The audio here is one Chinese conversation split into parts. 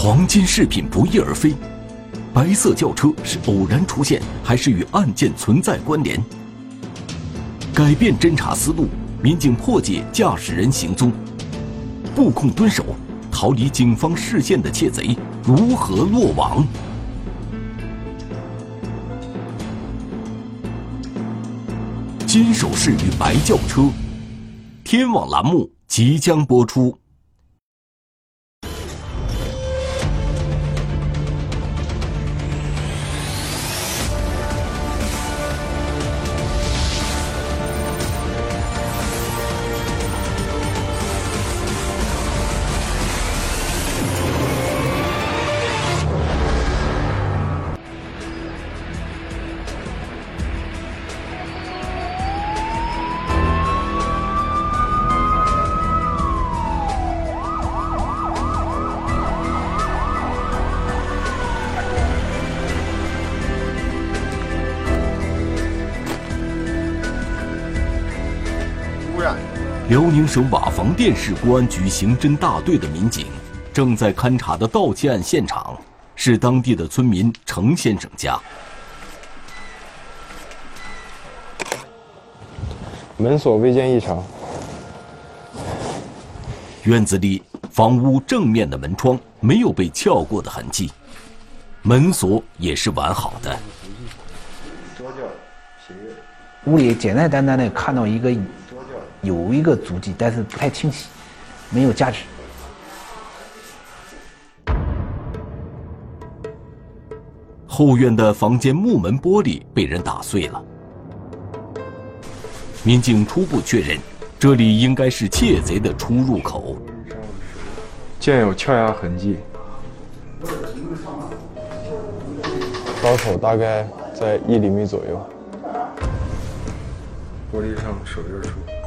黄金饰品不翼而飞，白色轿车是偶然出现，还是与案件存在关联？改变侦查思路，民警破解驾驶人行踪，布控蹲守，逃离警方视线的窃贼如何落网？金首饰与白轿车，天网栏目即将播出。辽宁省瓦房店市公安局刑侦大队的民警正在勘查的盗窃案现场，是当地的村民程先生家。门锁未见异常。院子里房屋正面的门窗没有被撬过的痕迹，门锁也是完好的。屋里简简单单的看到一个。有一个足迹，但是不太清晰，没有价值。后院的房间木门玻璃被人打碎了，民警初步确认，这里应该是窃贼的出入口。见有撬压痕迹，刀口大概在一厘米左右，玻璃上手印处。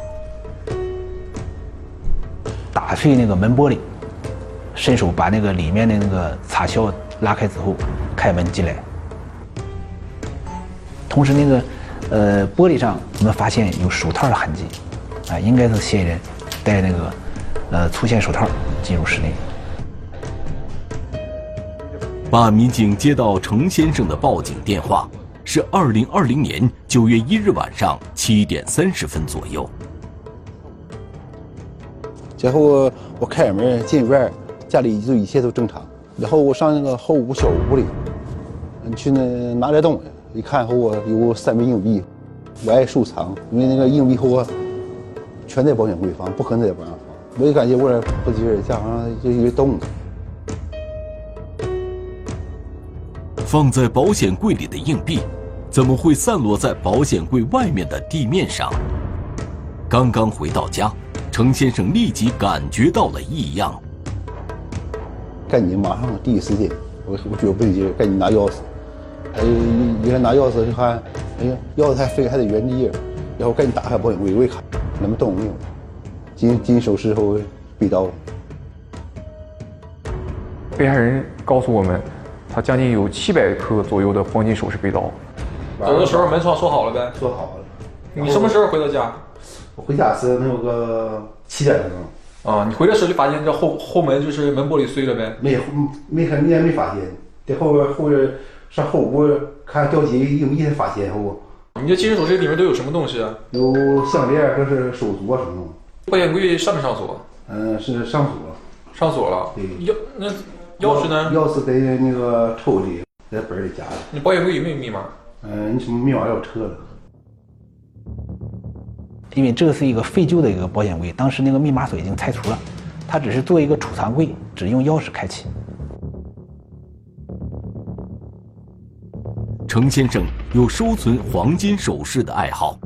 打碎那个门玻璃，伸手把那个里面的那个插销拉开之后，开门进来。同时，那个呃玻璃上我们发现有手套的痕迹，啊，应该是嫌疑人戴那个呃粗线手套进入室内。办案民警接到程先生的报警电话，是二零二零年九月一日晚上七点三十分左右。然后我开门进院，家里就一切都正常。然后我上那个后屋小屋里，去那拿点东西，一看后我有三枚硬币，我爱收藏，因为那个硬币后我全在保险柜放，不可能在保险放。我就感觉我这不对劲，家好像就有动静。放在保险柜里的硬币，怎么会散落在保险柜外面的地面上？刚刚回到家。程先生立即感觉到了异样，赶紧马上第一时间，我我觉得不对劲，赶紧拿钥匙，哎，一拿钥匙就看，哎呀，钥匙还飞还在原地，然后赶紧打开保险柜，我一看，那么动没有？金金首饰和被盗。被害人告诉我们，他将近有七百克左右的黄金首饰被盗。走的时候门窗锁好了呗？锁好了。你什么时候回到家？我回家是能有个七点钟。啊，你回来时候就发现这后后门就是门玻璃碎了呗？没没看，你也没发现。在后边后边上后屋看掉几硬币才发现后。你这金属首饰里面都有什么东西啊？有项链，这是手镯什么的。保险柜上没上锁？嗯，是上锁。上锁了。对。钥那钥匙呢？钥匙在那个抽屉，在本里夹着。你保险柜有没有密码？嗯，你什么密码要撤了？因为这是一个废旧的一个保险柜，当时那个密码锁已经拆除了，它只是做一个储藏柜，只用钥匙开启。程先生有收存黄金首饰的爱好，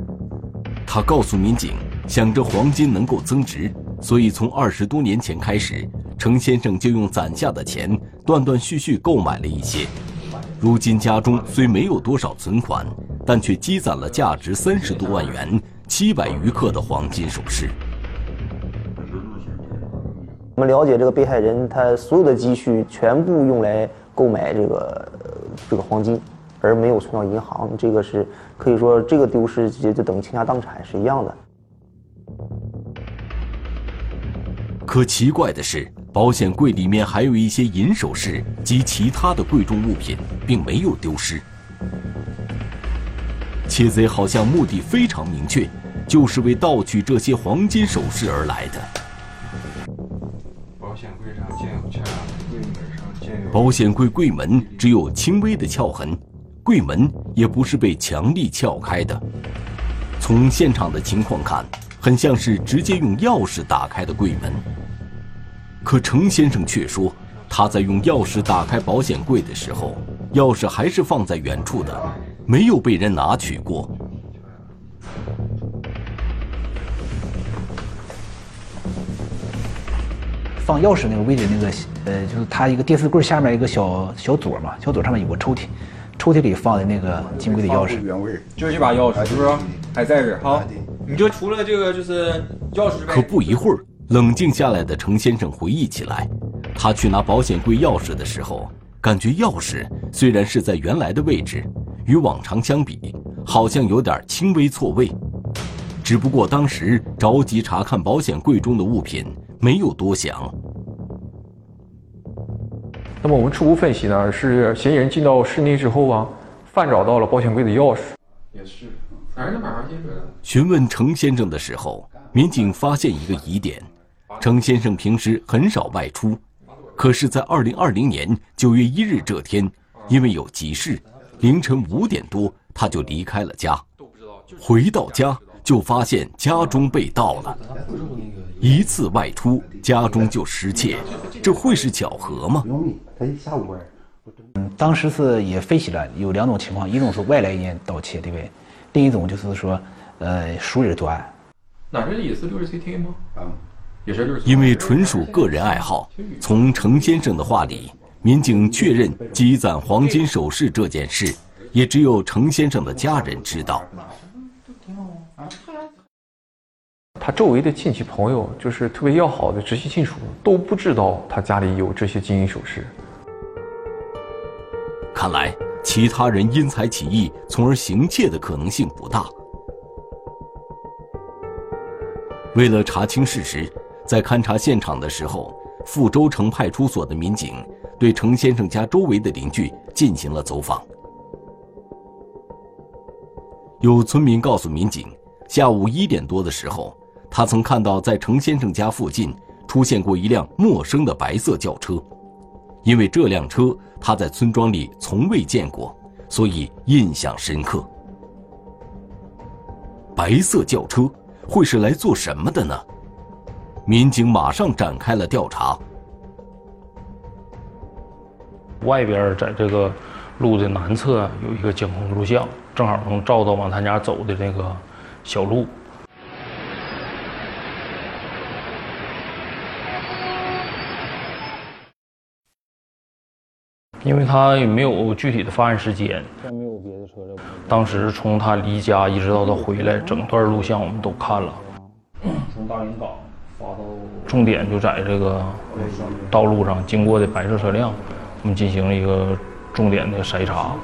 他告诉民警，想着黄金能够增值，所以从二十多年前开始，程先生就用攒下的钱断断续续购买了一些。如今家中虽没有多少存款，但却积攒了价值三十多万元。七百余克的黄金首饰。我们了解这个被害人，他所有的积蓄全部用来购买这个这个黄金，而没有存到银行。这个是可以说，这个丢失就就等于倾家荡产是一样的。可奇怪的是，保险柜里面还有一些银首饰及其他的贵重物品，并没有丢失。窃贼好像目的非常明确，就是为盗取这些黄金首饰而来的。保险柜上见有撬，柜门上见有。保险柜柜门只有轻微的撬痕，柜门也不是被强力撬开的。从现场的情况看，很像是直接用钥匙打开的柜门。可程先生却说，他在用钥匙打开保险柜的时候，钥匙还是放在原处的，没有被人拿取过。放钥匙那个位置，那个呃，就是它一个电视柜下面一个小小左嘛，小左上面有个抽屉，抽屉里放的那个金柜的钥匙。原位。就这把钥匙，是不是？还在这儿哈？你就除了这个就是钥匙可不一会儿，冷静下来的程先生回忆起来，他去拿保险柜钥匙的时候，感觉钥匙虽然是在原来的位置，与往常相比，好像有点轻微错位。只不过当时着急查看保险柜中的物品，没有多想。那么我们初步分析呢，是嫌疑人进到室内之后啊，翻找到了保险柜的钥匙。也是，反正马上进去了。询问程先生的时候，民警发现一个疑点：程先生平时很少外出，可是，在二零二零年九月一日这天，因为有急事，凌晨五点多他就离开了家。回到家就发现家中被盗了，一次外出家中就失窃，这会是巧合吗？他一下午。嗯，当时是也分析了有两种情况，一种是外来人盗窃，对不对？另一种就是说，呃，熟人作案。哪是也是六十 CT 吗？啊，也是六十。因为纯属个人爱好，从程先生的话里，民警确认积攒黄金首饰这件事，也只有程先生的家人知道。他周围的亲戚朋友，就是特别要好的直系亲属，都不知道他家里有这些金银首饰。看来，其他人因财起意，从而行窃的可能性不大。为了查清事实，在勘查现场的时候，富州城派出所的民警对程先生家周围的邻居进行了走访。有村民告诉民警，下午一点多的时候，他曾看到在程先生家附近出现过一辆陌生的白色轿车。因为这辆车他在村庄里从未见过，所以印象深刻。白色轿车会是来做什么的呢？民警马上展开了调查。外边在这个路的南侧有一个监控录像，正好能照到往他家走的那个小路。因为他也没有具体的发案时间，没有别的车了当时从他离家一直到他回来，整段录像我们都看了。从大连港发到，重点就在这个道路上经过的白色车辆，我们进行了一个重点的筛查。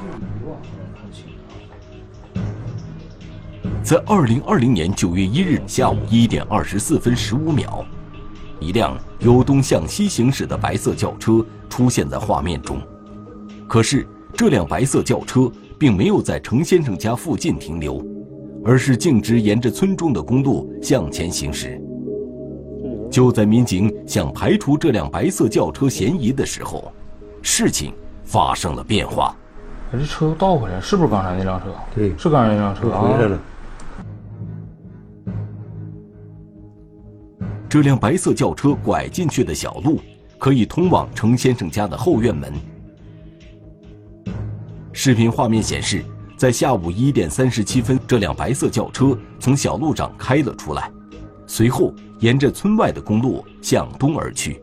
在二零二零年九月一日下午一点二十四分十五秒，一辆由东向西行驶的白色轿车出现在画面中。可是，这辆白色轿车并没有在程先生家附近停留，而是径直沿着村中的公路向前行驶。就在民警想排除这辆白色轿车嫌疑的时候，事情发生了变化。这车又倒回来，是不是刚才那辆车？对是刚才那辆车啊。回来了。这辆白色轿车拐进去的小路，可以通往程先生家的后院门。视频画面显示，在下午一点三十七分，这辆白色轿车从小路上开了出来，随后沿着村外的公路向东而去。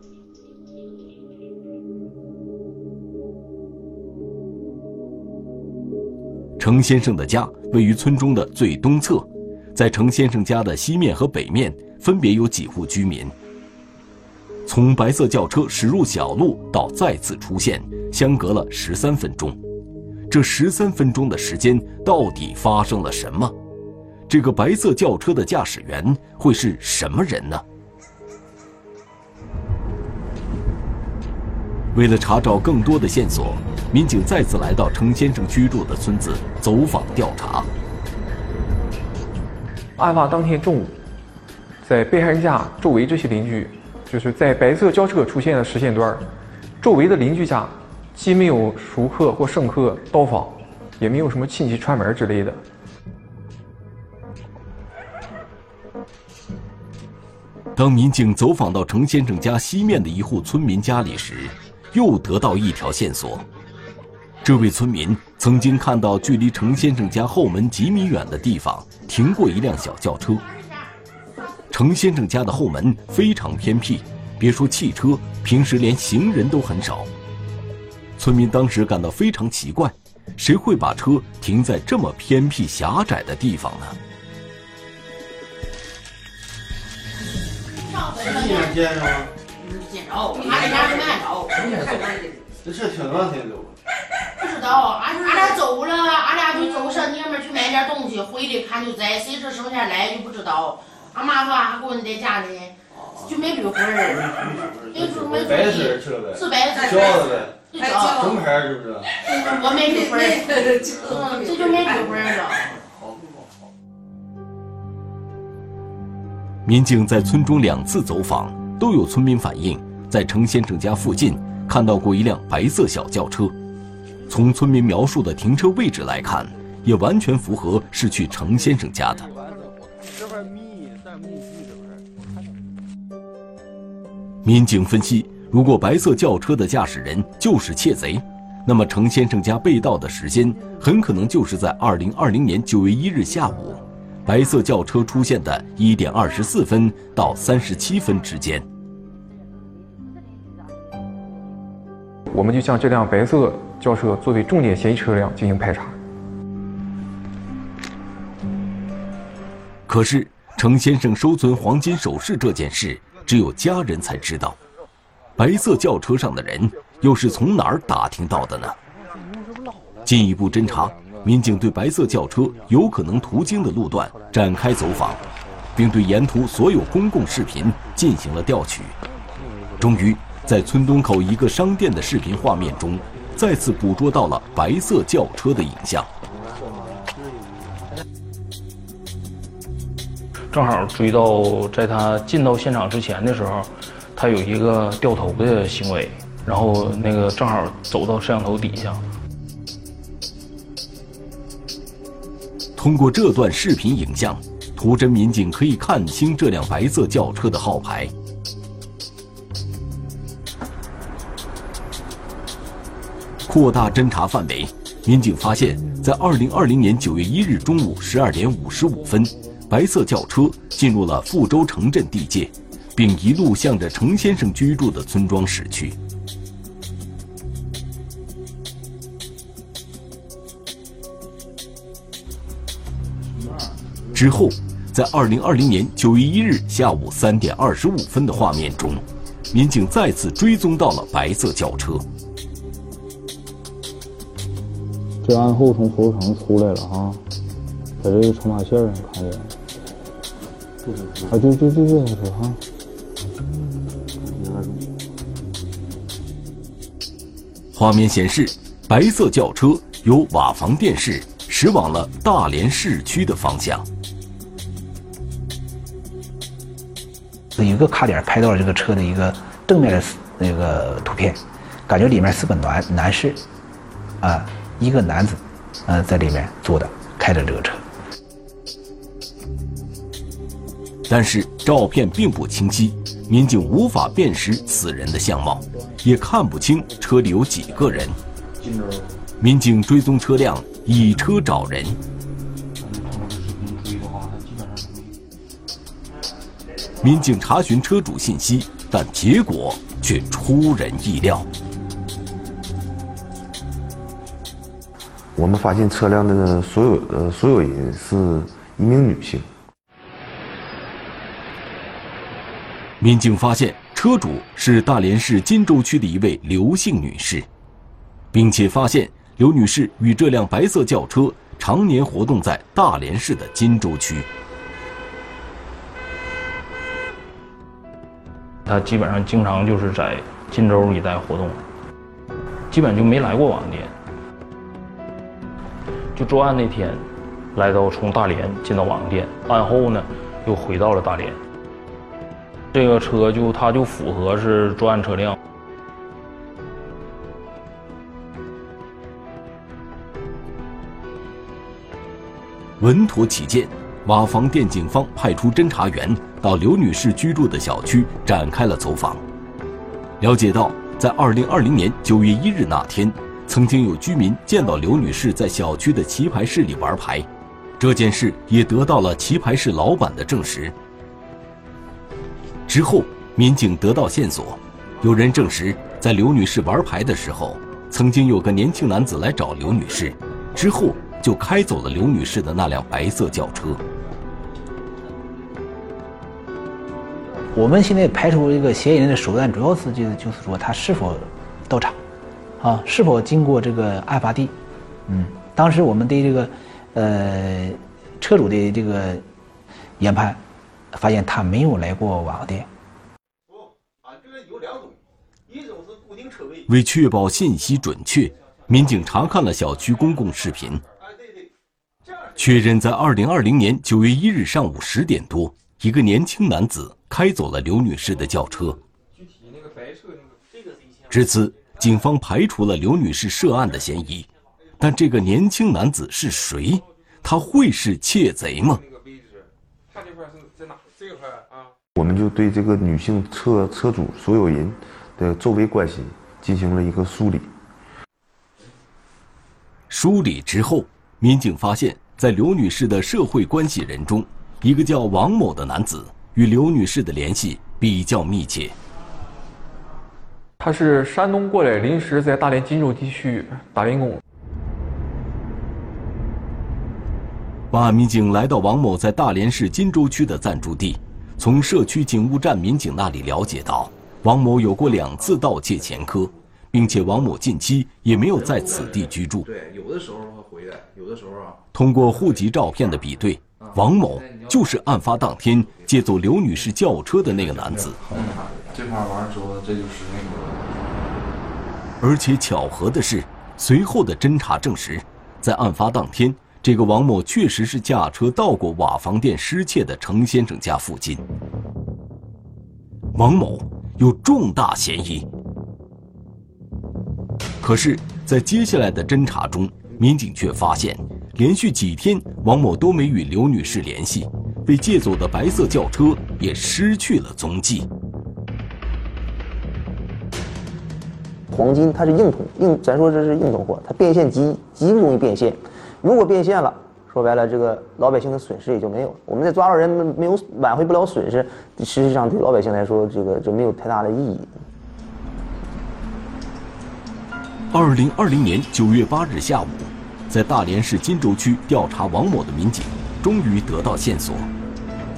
程先生的家位于村中的最东侧，在程先生家的西面和北面分别有几户居民。从白色轿车驶入小路到再次出现，相隔了十三分钟。这十三分钟的时间到底发生了什么？这个白色轿车的驾驶员会是什么人呢？为了查找更多的线索，民警再次来到程先生居住的村子走访调查。案发当天中午，在被害人家周围这些邻居，就是在白色轿车出现的时间段，周围的邻居家既没有熟客或生客到访，也没有什么亲戚串门之类的。当民警走访到程先生家西面的一户村民家里时，又得到一条线索。这位村民曾经看到距离程先生家后门几米远的地方停过一辆小轿车。程先生家的后门非常偏僻，别说汽车，平时连行人都很少。村民当时感到非常奇怪，谁会把车停在这么偏僻狭窄的地方呢？一年见着吗？见着，俺俩家没见着。这车停哪天走？不知道，俺俺俩走了，俺俩就走上娘们去买点东西，回来看就在，谁知剩下来就不知道。俺妈说俺闺女在家里，就没追回儿。没追，没追。白色车呗。是白色。轿子呗。什么牌是不是？我没追回儿。嗯，这就没追回儿了。民警在村中两次走访，都有村民反映，在程先生家附近看到过一辆白色小轿车。从村民描述的停车位置来看，也完全符合是去程先生家的。民警分析，如果白色轿车的驾驶人就是窃贼，那么程先生家被盗的时间很可能就是在二零二零年九月一日下午。白色轿车出现的一点二十四分到三十七分之间，我们就将这辆白色轿车作为重点嫌疑车辆进行排查。可是，程先生收存黄金首饰这件事，只有家人才知道。白色轿车上的人又是从哪儿打听到的呢？进一步侦查。民警对白色轿车有可能途经的路段展开走访，并对沿途所有公共视频进行了调取。终于，在村东口一个商店的视频画面中，再次捕捉到了白色轿车的影像。正好追到在他进到现场之前的时候，他有一个掉头的行为，然后那个正好走到摄像头底下。通过这段视频影像，图侦民警可以看清这辆白色轿车的号牌。扩大侦查范围，民警发现，在二零二零年九月一日中午十二点五十五分，白色轿车进入了富州城镇地界，并一路向着程先生居住的村庄驶去。之后，在二零二零年九月一日下午三点二十五分的画面中，民警再次追踪到了白色轿车。这案后从服务城出来了哈，在这个车马线上看见，啊，就就就这辆车哈。画面显示，白色轿车由瓦房店市驶往了大连市区的方向。有一个卡点拍到了这个车的一个正面的那个图片，感觉里面是个男男士，啊，一个男子，呃，在里面坐的，开着这个车。但是照片并不清晰，民警无法辨识此人的相貌，也看不清车里有几个人。民警追踪车辆，以车找人。民警查询车主信息，但结果却出人意料。我们发现车辆的所有呃所有人是一名女性。民警发现车主是大连市金州区的一位刘姓女士，并且发现刘女士与这辆白色轿车常年活动在大连市的金州区。她基本上经常就是在金州一带活动，基本就没来过网店。就作案那天，来到从大连进到网店，案后呢又回到了大连。这个车就它就符合是作案车辆。稳妥起见，瓦房店警方派出侦查员到刘女士居住的小区展开了走访。了解到，在二零二零年九月一日那天，曾经有居民见到刘女士在小区的棋牌室里玩牌，这件事也得到了棋牌室老板的证实。之后，民警得到线索，有人证实，在刘女士玩牌的时候，曾经有个年轻男子来找刘女士，之后。就开走了刘女士的那辆白色轿车。我们现在排除一个嫌疑人的手段，主要是就是就是说他是否到场，啊，是否经过这个案发地。嗯，当时我们对这个呃车主的这个研判，发现他没有来过网店。为确保信息准确，民警查看了小区公共视频。确认，在二零二零年九月一日上午十点多，一个年轻男子开走了刘女士的轿车。至此，警方排除了刘女士涉案的嫌疑。但这个年轻男子是谁？他会是窃贼吗？我们就对这个女性车车主所有人的周围关系进行了一个梳理。梳理之后，民警发现。在刘女士的社会关系人中，一个叫王某的男子与刘女士的联系比较密切。他是山东过来，临时在大连金州地区打零工。办案民警来到王某在大连市金州区的暂住地，从社区警务站民警那里了解到，王某有过两次盗窃前科，并且王某近期也没有在此地居住。对，有的时候会回来，有的时候啊。通过户籍照片的比对，王某就是案发当天借走刘女士轿车的那个男子。这块完了之后，这就是那个。而且巧合的是，随后的侦查证实，在案发当天，这个王某确实是驾车到过瓦房店失窃的程先生家附近。王某有重大嫌疑。可是，在接下来的侦查中，民警却发现。连续几天，王某都没与刘女士联系，被借走的白色轿车也失去了踪迹。黄金它是硬通硬，咱说这是硬通货，它变现极极容易变现。如果变现了，说白了，这个老百姓的损失也就没有了。我们再抓到人，没有挽回不了损失，实际上对老百姓来说，这个就没有太大的意义。二零二零年九月八日下午。在大连市金州区调查王某的民警，终于得到线索。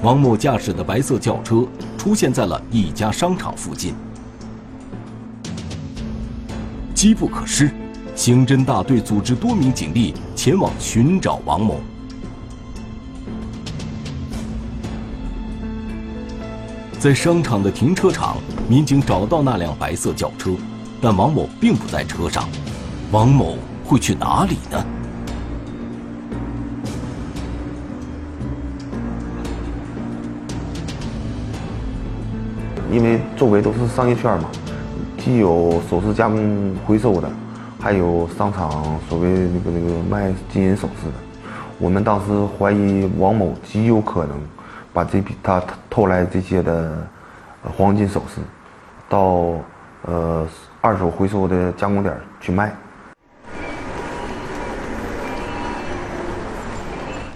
王某驾驶的白色轿车出现在了一家商场附近。机不可失，刑侦大队组织多名警力前往寻找王某。在商场的停车场，民警找到那辆白色轿车，但王某并不在车上。王某会去哪里呢？因为周围都是商业圈嘛，既有首饰加工回收的，还有商场所谓那个那个卖金银首饰的。我们当时怀疑王某极有可能把这批他偷来这些的黄金首饰，到呃二手回收的加工点去卖。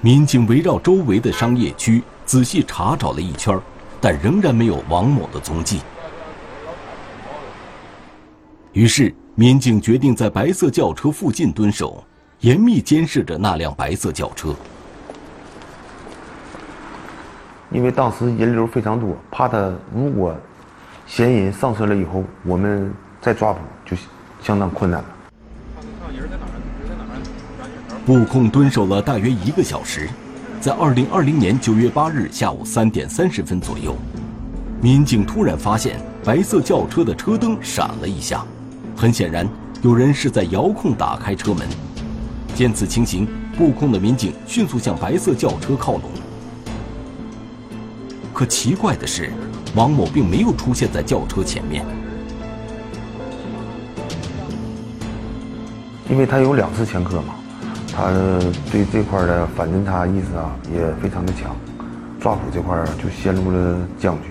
民警围绕周围的商业区仔细查找了一圈。但仍然没有王某的踪迹。于是，民警决定在白色轿车附近蹲守，严密监视着那辆白色轿车。因为当时人流非常多，怕他如果嫌疑人上车了以后，我们再抓捕就相当困难了。布控蹲守了大约一个小时。在二零二零年九月八日下午三点三十分左右，民警突然发现白色轿车的车灯闪了一下，很显然，有人是在遥控打开车门。见此情形，布控的民警迅速向白色轿车靠拢。可奇怪的是，王某并没有出现在轿车前面。因为他有两次前科嘛，他对这块的反侦查意识啊也非常的强，抓捕这块就陷入了僵局。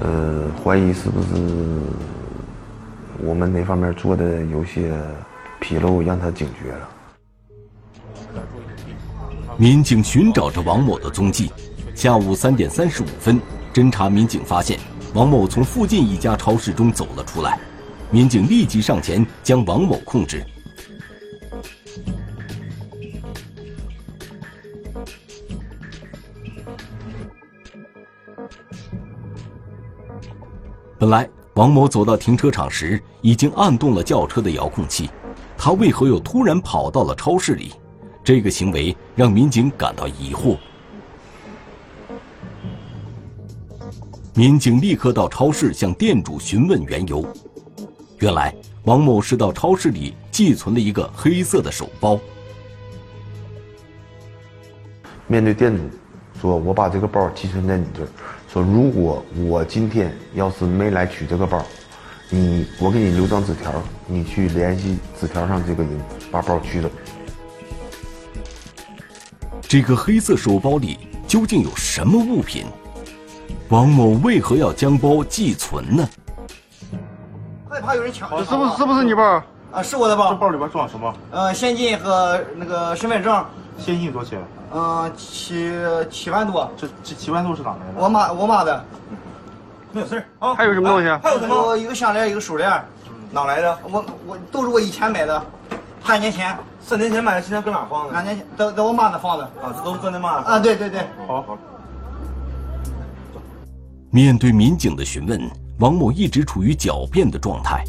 呃，怀疑是不是我们那方面做的有些纰漏，让他警觉了。民警寻找着王某的踪迹。下午三点三十五分，侦查民警发现王某从附近一家超市中走了出来。民警立即上前将王某控制。本来，王某走到停车场时已经按动了轿车的遥控器，他为何又突然跑到了超市里？这个行为让民警感到疑惑。民警立刻到超市向店主询问缘由。原来，王某是到超市里寄存了一个黑色的手包。面对店主，说：“我把这个包寄存在你这儿。说如果我今天要是没来取这个包，你我给你留张纸条，你去联系纸条上这个人，把包取走。”这个黑色手包里究竟有什么物品？王某为何要将包寄存呢？害怕有人抢，是不是是不是你包？啊，是我的包。这包里边装什么？呃，现金和那个身份证。现金多少钱？嗯，七七万多。这这七万多是哪来的？我妈我妈的。没有事啊。还有什么东西？还有什么？一个项链，一个手链。哪来的？我我都是我以前买的，三年前。三年前买的，现在搁哪放的？两年前在在我妈那放的。啊，这都是搁那妈啊，对对对。好好。面对民警的询问，王某一直处于狡辩的状态。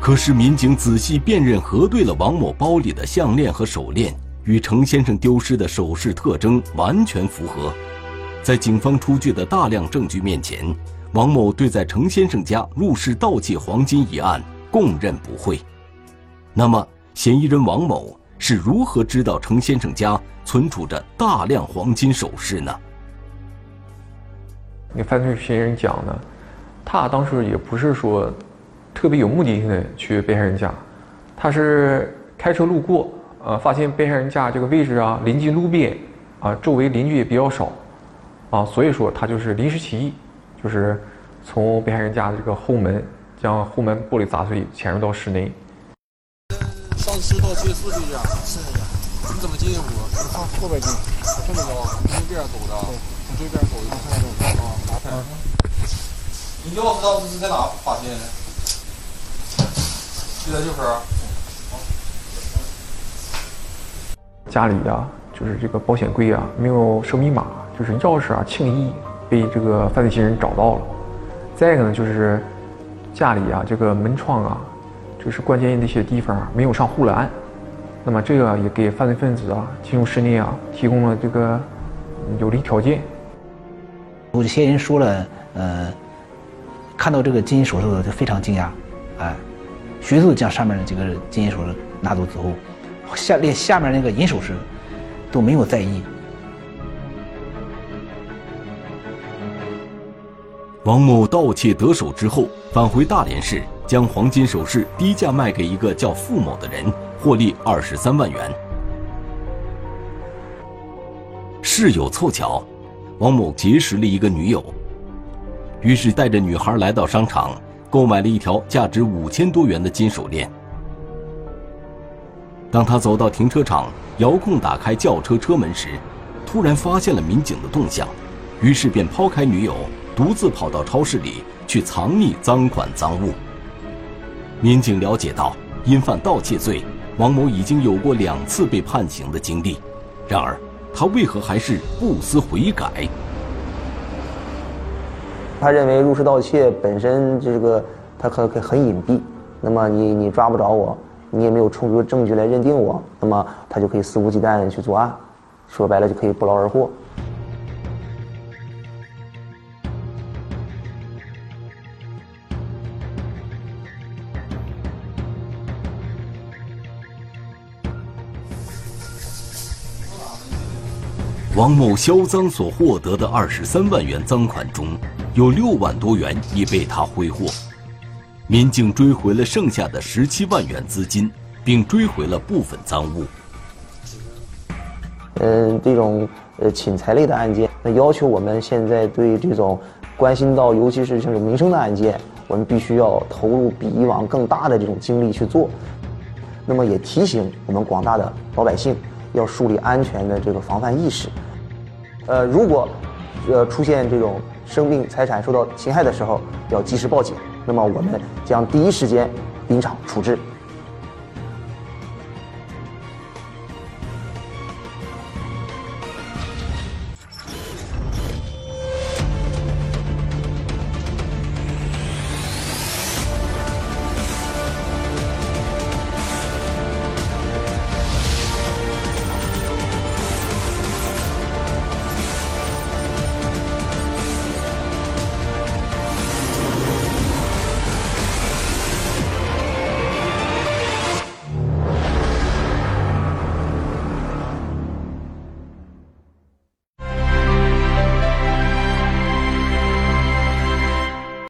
可是民警仔细辨认核对了王某包里的项链和手链，与程先生丢失的首饰特征完全符合。在警方出具的大量证据面前，王某对在程先生家入室盗窃黄金一案供认不讳。那么，嫌疑人王某是如何知道程先生家存储着大量黄金首饰呢？那犯罪嫌疑人讲呢，他当时也不是说特别有目的性的去被害人家，他是开车路过，呃，发现被害人家这个位置啊临近路边，啊，周围邻居也比较少，啊，所以说他就是临时起意，就是从被害人家的这个后门将后门玻璃砸碎，潜入到室内。上次盗窃是不是这样？是这样。你怎么进的屋？从后边进，这么着，从这边走的。从这边走的，从这边走啊。你钥匙当时是在哪发现的？就在这块儿。家里啊，就是这个保险柜啊，没有设密码，就是钥匙啊，轻易被这个犯罪嫌疑人找到了。再一个呢，就是家里啊，这个门窗啊，就是关键的一些地方啊没有上护栏，那么这个也给犯罪分子啊进入室内啊提供了这个有利条件。我的嫌疑人说了，呃，看到这个金银首饰就非常惊讶，哎，迅速将上面的这个金银首饰拿走之后，下连下面那个银首饰都没有在意。王某盗窃得手之后，返回大连市，将黄金首饰低价卖给一个叫付某的人，获利二十三万元。事有凑巧。王某结识了一个女友，于是带着女孩来到商场，购买了一条价值五千多元的金手链。当他走到停车场，遥控打开轿车车门时，突然发现了民警的动向，于是便抛开女友，独自跑到超市里去藏匿赃款赃物。民警了解到，因犯盗窃罪，王某已经有过两次被判刑的经历，然而。他为何还是不思悔改？他认为入室盗窃本身这个他可可很隐蔽，那么你你抓不着我，你也没有充足的证据来认定我那么他就可以肆无忌惮的去作案说白了就可以不劳而获。王某销赃所获得的二十三万元赃款中有六万多元已被他挥霍。民警追回了剩下的十七万元资金，并追回了部分赃物。嗯，这种呃侵财类的案件，那要求我们现在对这种关心到，尤其是这种民生的案件，我们必须要投入比以往更大的这种精力去做。那么也提醒我们广大的老百姓，要树立安全的这个防范意识。呃，如果呃出现这种生命财产受到侵害的时候，要及时报警。那么我们将第一时间临场处置。